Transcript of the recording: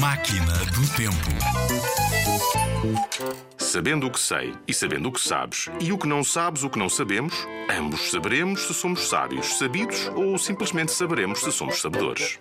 Máquina do Tempo. Sabendo o que sei e sabendo o que sabes, e o que não sabes, o que não sabemos, ambos saberemos se somos sábios, sabidos ou simplesmente saberemos se somos sabedores.